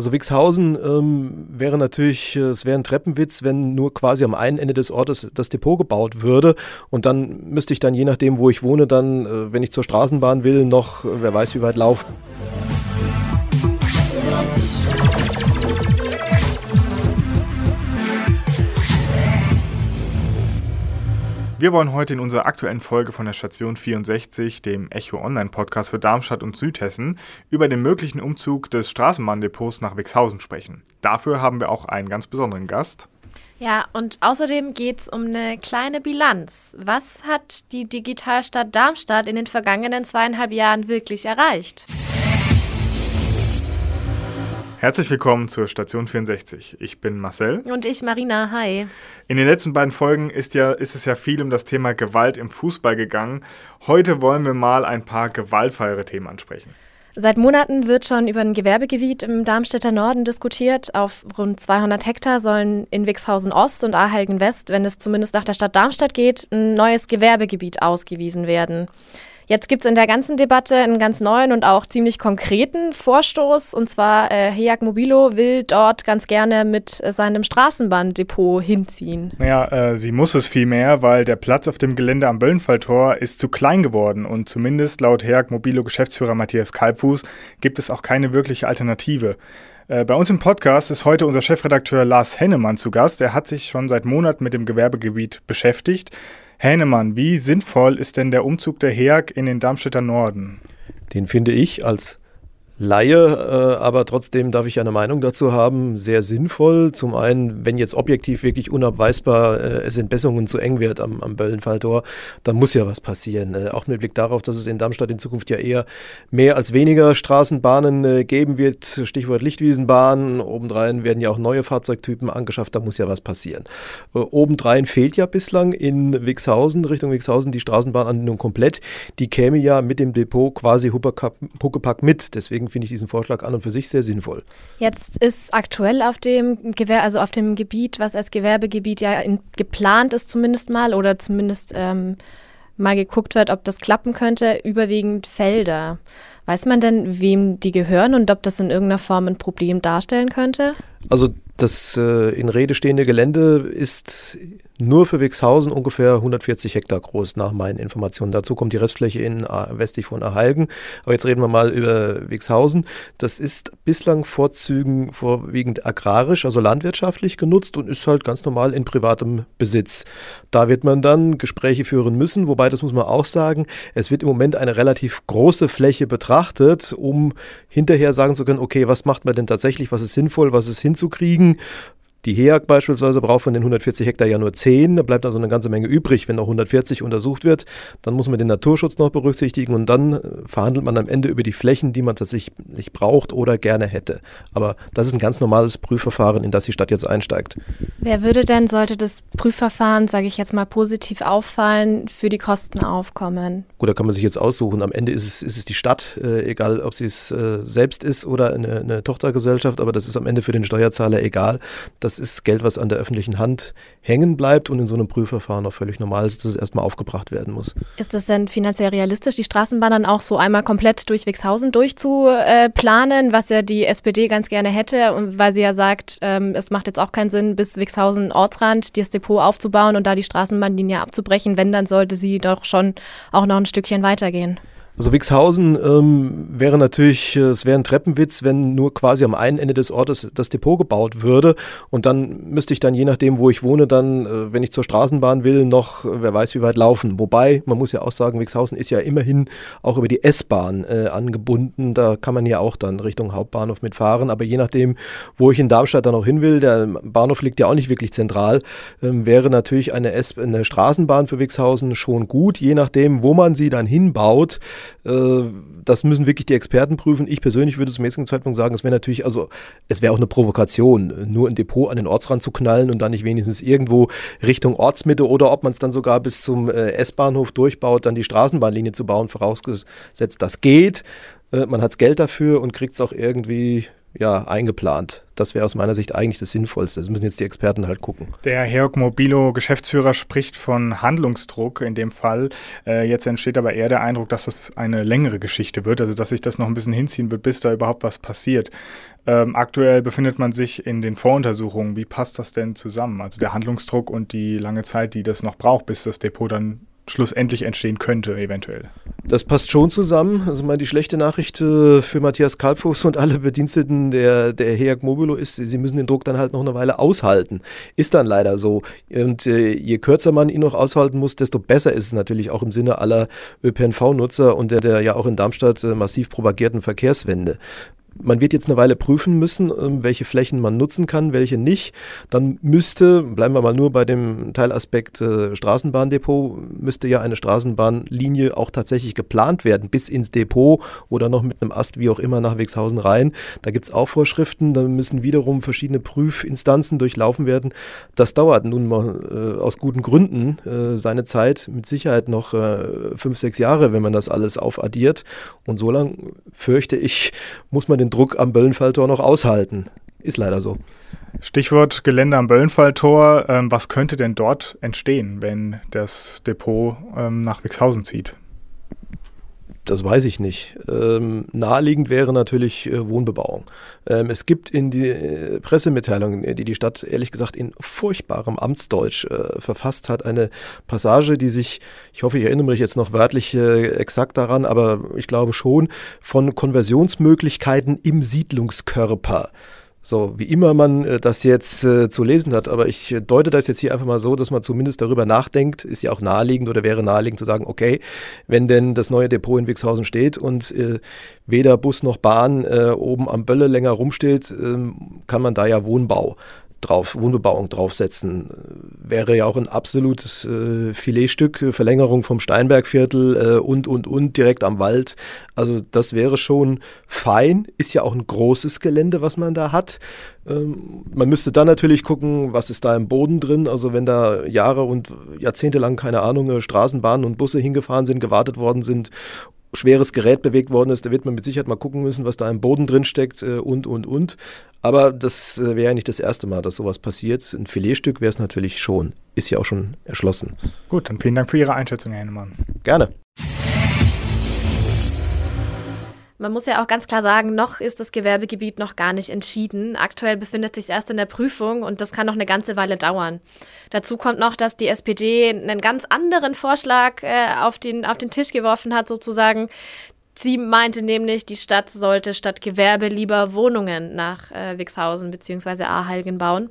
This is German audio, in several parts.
Also Wixhausen ähm, wäre natürlich, äh, es wäre ein Treppenwitz, wenn nur quasi am einen Ende des Ortes das Depot gebaut würde. Und dann müsste ich dann, je nachdem, wo ich wohne, dann, äh, wenn ich zur Straßenbahn will, noch, äh, wer weiß wie weit laufen. Wir wollen heute in unserer aktuellen Folge von der Station 64, dem Echo Online Podcast für Darmstadt und Südhessen, über den möglichen Umzug des Straßenbahndepots nach Wixhausen sprechen. Dafür haben wir auch einen ganz besonderen Gast. Ja, und außerdem geht es um eine kleine Bilanz. Was hat die Digitalstadt Darmstadt in den vergangenen zweieinhalb Jahren wirklich erreicht? Herzlich willkommen zur Station 64. Ich bin Marcel. Und ich Marina. Hi. In den letzten beiden Folgen ist, ja, ist es ja viel um das Thema Gewalt im Fußball gegangen. Heute wollen wir mal ein paar gewaltfreiere Themen ansprechen. Seit Monaten wird schon über ein Gewerbegebiet im Darmstädter Norden diskutiert. Auf rund 200 Hektar sollen in Wixhausen Ost und Ahelgen West, wenn es zumindest nach der Stadt Darmstadt geht, ein neues Gewerbegebiet ausgewiesen werden. Jetzt gibt es in der ganzen Debatte einen ganz neuen und auch ziemlich konkreten Vorstoß. Und zwar, äh, Heak Mobilo will dort ganz gerne mit äh, seinem Straßenbahndepot hinziehen. Naja, äh, sie muss es vielmehr, weil der Platz auf dem Gelände am Böllenfalltor ist zu klein geworden. Und zumindest laut Heak Mobilo Geschäftsführer Matthias Kalbfuß gibt es auch keine wirkliche Alternative. Äh, bei uns im Podcast ist heute unser Chefredakteur Lars Hennemann zu Gast. Er hat sich schon seit Monaten mit dem Gewerbegebiet beschäftigt. Hänemann, wie sinnvoll ist denn der Umzug der HEAG in den Darmstädter Norden? Den finde ich als Laie, äh, aber trotzdem darf ich eine Meinung dazu haben, sehr sinnvoll. Zum einen, wenn jetzt objektiv wirklich unabweisbar äh, es Entbesserungen zu eng wird am, am Böllenfalltor, dann muss ja was passieren. Äh, auch mit Blick darauf, dass es in Darmstadt in Zukunft ja eher mehr als weniger Straßenbahnen äh, geben wird. Stichwort Lichtwiesenbahn. Obendrein werden ja auch neue Fahrzeugtypen angeschafft, da muss ja was passieren. Obendrein fehlt ja bislang in Wixhausen, Richtung Wixhausen, die Straßenbahnanbindung komplett. Die käme ja mit dem Depot quasi Huckepack mit. Deswegen finde ich diesen Vorschlag an und für sich sehr sinnvoll. Jetzt ist aktuell auf dem Gewer also auf dem Gebiet, was als Gewerbegebiet ja in, geplant ist zumindest mal oder zumindest ähm, mal geguckt wird, ob das klappen könnte, überwiegend Felder. Weiß man denn, wem die gehören und ob das in irgendeiner Form ein Problem darstellen könnte? Also das äh, in Rede stehende Gelände ist nur für Wixhausen ungefähr 140 Hektar groß, nach meinen Informationen. Dazu kommt die Restfläche in äh, westlich von Erhalgen. Aber jetzt reden wir mal über Wixhausen. Das ist bislang vorzügen, vorwiegend agrarisch, also landwirtschaftlich genutzt und ist halt ganz normal in privatem Besitz. Da wird man dann Gespräche führen müssen, wobei, das muss man auch sagen, es wird im Moment eine relativ große Fläche betrachtet, um hinterher sagen zu können, okay, was macht man denn tatsächlich, was ist sinnvoll, was ist hinzukriegen, die HEAG beispielsweise braucht von den 140 Hektar ja nur 10, da bleibt also eine ganze Menge übrig. Wenn noch 140 untersucht wird, dann muss man den Naturschutz noch berücksichtigen und dann äh, verhandelt man am Ende über die Flächen, die man tatsächlich braucht oder gerne hätte. Aber das ist ein ganz normales Prüfverfahren, in das die Stadt jetzt einsteigt. Wer würde denn, sollte das Prüfverfahren, sage ich jetzt mal, positiv auffallen, für die Kosten aufkommen? Gut, da kann man sich jetzt aussuchen. Am Ende ist es, ist es die Stadt, äh, egal ob sie es äh, selbst ist oder eine, eine Tochtergesellschaft, aber das ist am Ende für den Steuerzahler egal. Das das ist Geld, was an der öffentlichen Hand hängen bleibt und in so einem Prüfverfahren auch völlig normal ist, dass es erstmal aufgebracht werden muss. Ist es denn finanziell realistisch, die Straßenbahn dann auch so einmal komplett durch Wixhausen durchzuplanen, was ja die SPD ganz gerne hätte, weil sie ja sagt, ähm, es macht jetzt auch keinen Sinn, bis Wixhausen Ortsrand das Depot aufzubauen und da die Straßenbahnlinie abzubrechen. Wenn, dann sollte sie doch schon auch noch ein Stückchen weitergehen. Also Wixhausen ähm, wäre natürlich, äh, es wäre ein Treppenwitz, wenn nur quasi am einen Ende des Ortes das Depot gebaut würde. Und dann müsste ich dann je nachdem, wo ich wohne, dann, äh, wenn ich zur Straßenbahn will, noch, äh, wer weiß wie weit laufen. Wobei, man muss ja auch sagen, Wixhausen ist ja immerhin auch über die S-Bahn äh, angebunden, da kann man ja auch dann Richtung Hauptbahnhof mitfahren, aber je nachdem, wo ich in Darmstadt dann auch hin will, der Bahnhof liegt ja auch nicht wirklich zentral, ähm, wäre natürlich eine, S eine Straßenbahn für Wixhausen schon gut, je nachdem, wo man sie dann hinbaut, äh, das müssen wirklich die Experten prüfen. Ich persönlich würde zum jetzigen Zeitpunkt sagen, es wäre natürlich, also es wäre auch eine Provokation, nur ein Depot an den Ortsrand zu knallen und dann nicht wenigstens irgendwo Richtung Ortsmitte oder ob man es dann sogar bis zum äh, S-Bahnhof durchbaut, dann die Straßenbahnlinie zu bauen, vorausgesetzt, das geht. Äh, man hat Geld dafür und kriegt es auch irgendwie ja, eingeplant. Das wäre aus meiner Sicht eigentlich das Sinnvollste. Das müssen jetzt die Experten halt gucken. Der Herr Mobilo Geschäftsführer spricht von Handlungsdruck in dem Fall. Äh, jetzt entsteht aber eher der Eindruck, dass das eine längere Geschichte wird, also dass sich das noch ein bisschen hinziehen wird, bis da überhaupt was passiert. Ähm, aktuell befindet man sich in den Voruntersuchungen. Wie passt das denn zusammen? Also der Handlungsdruck und die lange Zeit, die das noch braucht, bis das Depot dann schlussendlich entstehen könnte, eventuell. Das passt schon zusammen. Also mal die schlechte Nachricht äh, für Matthias Kalbfuß und alle Bediensteten der, der HEAG Mobilo ist, sie müssen den Druck dann halt noch eine Weile aushalten. Ist dann leider so. Und äh, je kürzer man ihn noch aushalten muss, desto besser ist es natürlich auch im Sinne aller ÖPNV-Nutzer und der, der ja auch in Darmstadt äh, massiv propagierten Verkehrswende man wird jetzt eine Weile prüfen müssen, ähm, welche Flächen man nutzen kann, welche nicht. Dann müsste, bleiben wir mal nur bei dem Teilaspekt äh, Straßenbahndepot, müsste ja eine Straßenbahnlinie auch tatsächlich geplant werden, bis ins Depot oder noch mit einem Ast, wie auch immer, nach Wexhausen rein. Da gibt es auch Vorschriften, da müssen wiederum verschiedene Prüfinstanzen durchlaufen werden. Das dauert nun mal äh, aus guten Gründen äh, seine Zeit, mit Sicherheit noch äh, fünf, sechs Jahre, wenn man das alles aufaddiert. Und so lang, fürchte ich, muss man den Druck am Böllenfalltor noch aushalten. Ist leider so. Stichwort Gelände am Böllenfalltor. Ähm, was könnte denn dort entstehen, wenn das Depot ähm, nach Wixhausen zieht? Das weiß ich nicht. Ähm, naheliegend wäre natürlich äh, Wohnbebauung. Ähm, es gibt in die äh, Pressemitteilung, die die Stadt ehrlich gesagt in furchtbarem Amtsdeutsch äh, verfasst hat, eine Passage, die sich, ich hoffe, ich erinnere mich jetzt noch wörtlich äh, exakt daran, aber ich glaube schon, von Konversionsmöglichkeiten im Siedlungskörper so, wie immer man äh, das jetzt äh, zu lesen hat, aber ich äh, deute das jetzt hier einfach mal so, dass man zumindest darüber nachdenkt, ist ja auch naheliegend oder wäre naheliegend zu sagen, okay, wenn denn das neue Depot in Wixhausen steht und äh, weder Bus noch Bahn äh, oben am Bölle länger rumsteht, ähm, kann man da ja Wohnbau drauf, Wohnbebauung draufsetzen. Wäre ja auch ein absolutes äh, Filetstück, äh, Verlängerung vom Steinbergviertel äh, und, und, und direkt am Wald. Also das wäre schon fein. Ist ja auch ein großes Gelände, was man da hat. Ähm, man müsste dann natürlich gucken, was ist da im Boden drin. Also wenn da Jahre und Jahrzehnte lang, keine Ahnung, äh, Straßenbahnen und Busse hingefahren sind, gewartet worden sind schweres Gerät bewegt worden ist, da wird man mit Sicherheit mal gucken müssen, was da im Boden drin steckt äh, und, und, und. Aber das äh, wäre ja nicht das erste Mal, dass sowas passiert. Ein Filetstück wäre es natürlich schon. Ist ja auch schon erschlossen. Gut, dann vielen Dank für Ihre Einschätzung, Herr Hennemann. Gerne. Man muss ja auch ganz klar sagen, noch ist das Gewerbegebiet noch gar nicht entschieden. Aktuell befindet sich es erst in der Prüfung und das kann noch eine ganze Weile dauern. Dazu kommt noch, dass die SPD einen ganz anderen Vorschlag äh, auf, den, auf den Tisch geworfen hat, sozusagen. Sie meinte nämlich, die Stadt sollte statt Gewerbe lieber Wohnungen nach äh, Wixhausen bzw. Ahalgen bauen.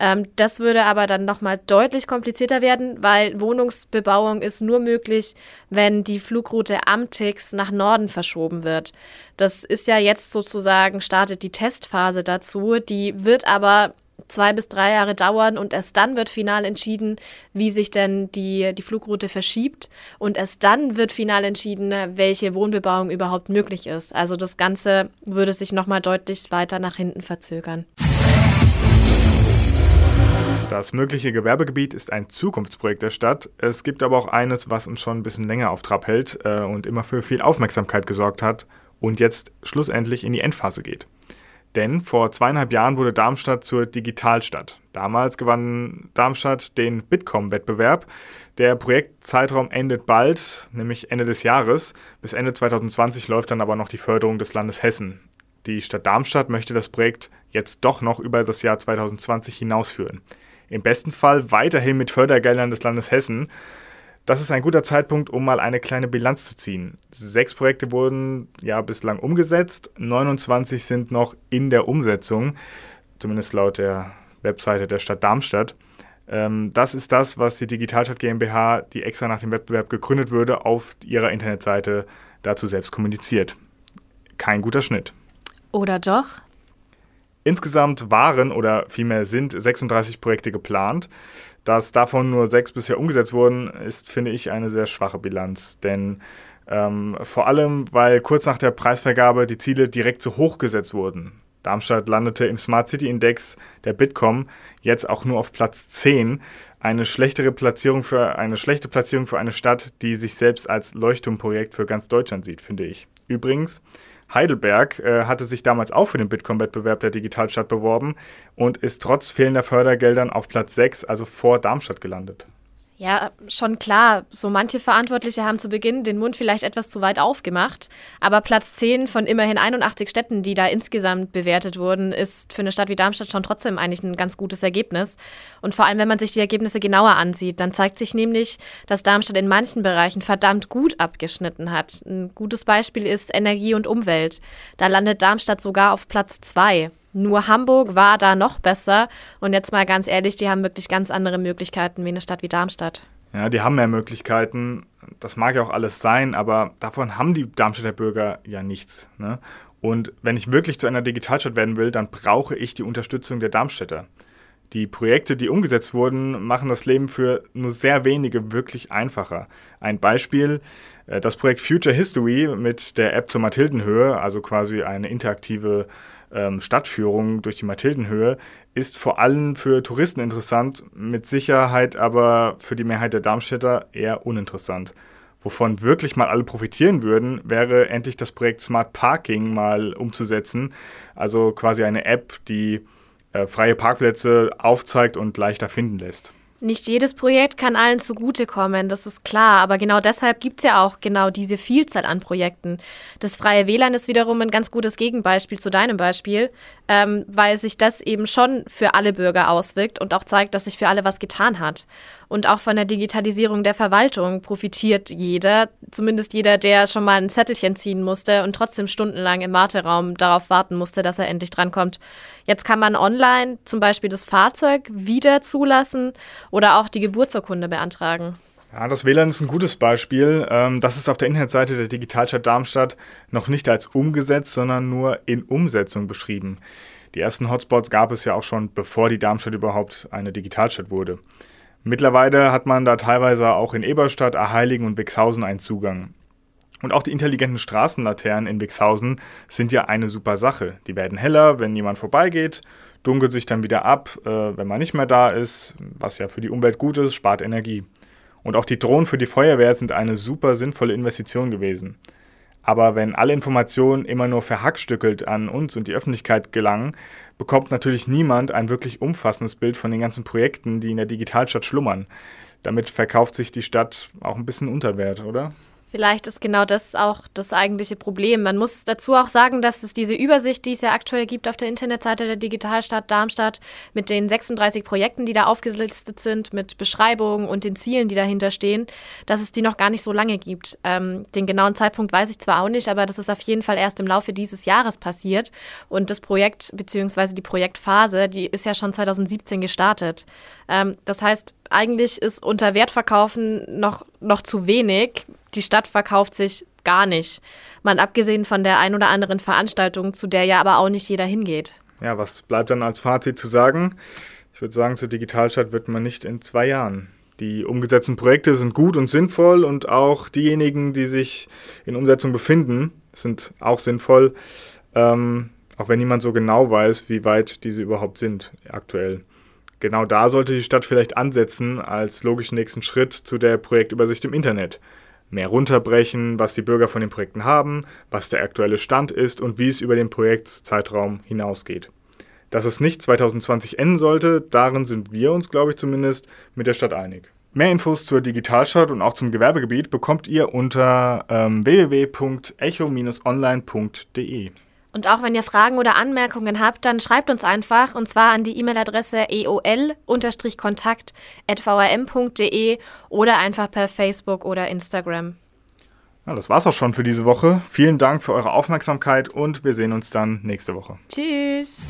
Ähm, das würde aber dann nochmal deutlich komplizierter werden, weil Wohnungsbebauung ist nur möglich, wenn die Flugroute Amtix nach Norden verschoben wird. Das ist ja jetzt sozusagen, startet die Testphase dazu. Die wird aber zwei bis drei Jahre dauern und erst dann wird final entschieden, wie sich denn die, die Flugroute verschiebt und erst dann wird final entschieden, welche Wohnbebauung überhaupt möglich ist. Also das Ganze würde sich nochmal deutlich weiter nach hinten verzögern. Das mögliche Gewerbegebiet ist ein Zukunftsprojekt der Stadt. Es gibt aber auch eines, was uns schon ein bisschen länger auf Trab hält äh, und immer für viel Aufmerksamkeit gesorgt hat und jetzt schlussendlich in die Endphase geht. Denn vor zweieinhalb Jahren wurde Darmstadt zur Digitalstadt. Damals gewann Darmstadt den Bitkom-Wettbewerb. Der Projektzeitraum endet bald, nämlich Ende des Jahres. Bis Ende 2020 läuft dann aber noch die Förderung des Landes Hessen. Die Stadt Darmstadt möchte das Projekt jetzt doch noch über das Jahr 2020 hinausführen im besten Fall weiterhin mit Fördergeldern des Landes Hessen. Das ist ein guter Zeitpunkt, um mal eine kleine Bilanz zu ziehen. Sechs Projekte wurden ja bislang umgesetzt, 29 sind noch in der Umsetzung, zumindest laut der Webseite der Stadt Darmstadt. Ähm, das ist das, was die Digitalstadt GmbH, die extra nach dem Wettbewerb gegründet wurde, auf ihrer Internetseite dazu selbst kommuniziert. Kein guter Schnitt. Oder doch? Insgesamt waren oder vielmehr sind 36 Projekte geplant. Dass davon nur sechs bisher umgesetzt wurden, ist, finde ich, eine sehr schwache Bilanz. Denn ähm, vor allem, weil kurz nach der Preisvergabe die Ziele direkt zu hoch gesetzt wurden. Darmstadt landete im Smart City Index der Bitkom jetzt auch nur auf Platz 10. Eine schlechtere Platzierung für eine schlechte Platzierung für eine Stadt, die sich selbst als Leuchtturmprojekt für ganz Deutschland sieht, finde ich. Übrigens, Heidelberg äh, hatte sich damals auch für den Bitkom-Wettbewerb der Digitalstadt beworben und ist trotz fehlender Fördergeldern auf Platz 6, also vor Darmstadt gelandet. Ja, schon klar. So manche Verantwortliche haben zu Beginn den Mund vielleicht etwas zu weit aufgemacht. Aber Platz 10 von immerhin 81 Städten, die da insgesamt bewertet wurden, ist für eine Stadt wie Darmstadt schon trotzdem eigentlich ein ganz gutes Ergebnis. Und vor allem, wenn man sich die Ergebnisse genauer ansieht, dann zeigt sich nämlich, dass Darmstadt in manchen Bereichen verdammt gut abgeschnitten hat. Ein gutes Beispiel ist Energie und Umwelt. Da landet Darmstadt sogar auf Platz 2. Nur Hamburg war da noch besser. Und jetzt mal ganz ehrlich, die haben wirklich ganz andere Möglichkeiten wie eine Stadt wie Darmstadt. Ja, die haben mehr Möglichkeiten. Das mag ja auch alles sein, aber davon haben die Darmstädter Bürger ja nichts. Ne? Und wenn ich wirklich zu einer Digitalstadt werden will, dann brauche ich die Unterstützung der Darmstädter. Die Projekte, die umgesetzt wurden, machen das Leben für nur sehr wenige wirklich einfacher. Ein Beispiel, äh, das Projekt Future History mit der App zur Mathildenhöhe, also quasi eine interaktive ähm, Stadtführung durch die Mathildenhöhe, ist vor allem für Touristen interessant, mit Sicherheit aber für die Mehrheit der Darmstädter eher uninteressant. Wovon wirklich mal alle profitieren würden, wäre endlich das Projekt Smart Parking mal umzusetzen. Also quasi eine App, die äh, freie Parkplätze aufzeigt und leichter finden lässt. Nicht jedes Projekt kann allen zugutekommen, das ist klar, aber genau deshalb gibt es ja auch genau diese Vielzahl an Projekten. Das freie WLAN ist wiederum ein ganz gutes Gegenbeispiel zu deinem Beispiel, ähm, weil sich das eben schon für alle Bürger auswirkt und auch zeigt, dass sich für alle was getan hat. Und auch von der Digitalisierung der Verwaltung profitiert jeder, zumindest jeder, der schon mal ein Zettelchen ziehen musste und trotzdem stundenlang im Warteraum darauf warten musste, dass er endlich drankommt. Jetzt kann man online zum Beispiel das Fahrzeug wieder zulassen oder auch die Geburtsurkunde beantragen. Ja, das WLAN ist ein gutes Beispiel. Ähm, das ist auf der Internetseite der Digitalstadt Darmstadt noch nicht als umgesetzt, sondern nur in Umsetzung beschrieben. Die ersten Hotspots gab es ja auch schon, bevor die Darmstadt überhaupt eine Digitalstadt wurde. Mittlerweile hat man da teilweise auch in Eberstadt, Erheiligen und Wixhausen einen Zugang. Und auch die intelligenten Straßenlaternen in Wixhausen sind ja eine super Sache. Die werden heller, wenn jemand vorbeigeht, dunkelt sich dann wieder ab, äh, wenn man nicht mehr da ist, was ja für die Umwelt gut ist, spart Energie. Und auch die Drohnen für die Feuerwehr sind eine super sinnvolle Investition gewesen. Aber wenn alle Informationen immer nur verhackstückelt an uns und die Öffentlichkeit gelangen, bekommt natürlich niemand ein wirklich umfassendes Bild von den ganzen Projekten, die in der Digitalstadt schlummern. Damit verkauft sich die Stadt auch ein bisschen unter Wert, oder? Vielleicht ist genau das auch das eigentliche Problem. Man muss dazu auch sagen, dass es diese Übersicht, die es ja aktuell gibt auf der Internetseite der Digitalstadt Darmstadt mit den 36 Projekten, die da aufgelistet sind, mit Beschreibungen und den Zielen, die dahinter stehen, dass es die noch gar nicht so lange gibt. Ähm, den genauen Zeitpunkt weiß ich zwar auch nicht, aber das ist auf jeden Fall erst im Laufe dieses Jahres passiert. Und das Projekt bzw. die Projektphase, die ist ja schon 2017 gestartet. Ähm, das heißt, eigentlich ist unter Wertverkaufen noch, noch zu wenig. Die Stadt verkauft sich gar nicht. Mal abgesehen von der ein oder anderen Veranstaltung, zu der ja aber auch nicht jeder hingeht. Ja, was bleibt dann als Fazit zu sagen? Ich würde sagen, zur Digitalstadt wird man nicht in zwei Jahren. Die umgesetzten Projekte sind gut und sinnvoll und auch diejenigen, die sich in Umsetzung befinden, sind auch sinnvoll, ähm, auch wenn niemand so genau weiß, wie weit diese überhaupt sind aktuell genau da sollte die Stadt vielleicht ansetzen als logischen nächsten Schritt zu der Projektübersicht im Internet. Mehr runterbrechen, was die Bürger von den Projekten haben, was der aktuelle Stand ist und wie es über den Projektzeitraum hinausgeht. Dass es nicht 2020 enden sollte, darin sind wir uns, glaube ich zumindest, mit der Stadt einig. Mehr Infos zur Digitalstadt und auch zum Gewerbegebiet bekommt ihr unter ähm, www.echo-online.de. Und auch wenn ihr Fragen oder Anmerkungen habt, dann schreibt uns einfach und zwar an die E-Mail-Adresse eol-kontakt.vrm.de oder einfach per Facebook oder Instagram. Ja, das war's auch schon für diese Woche. Vielen Dank für eure Aufmerksamkeit und wir sehen uns dann nächste Woche. Tschüss.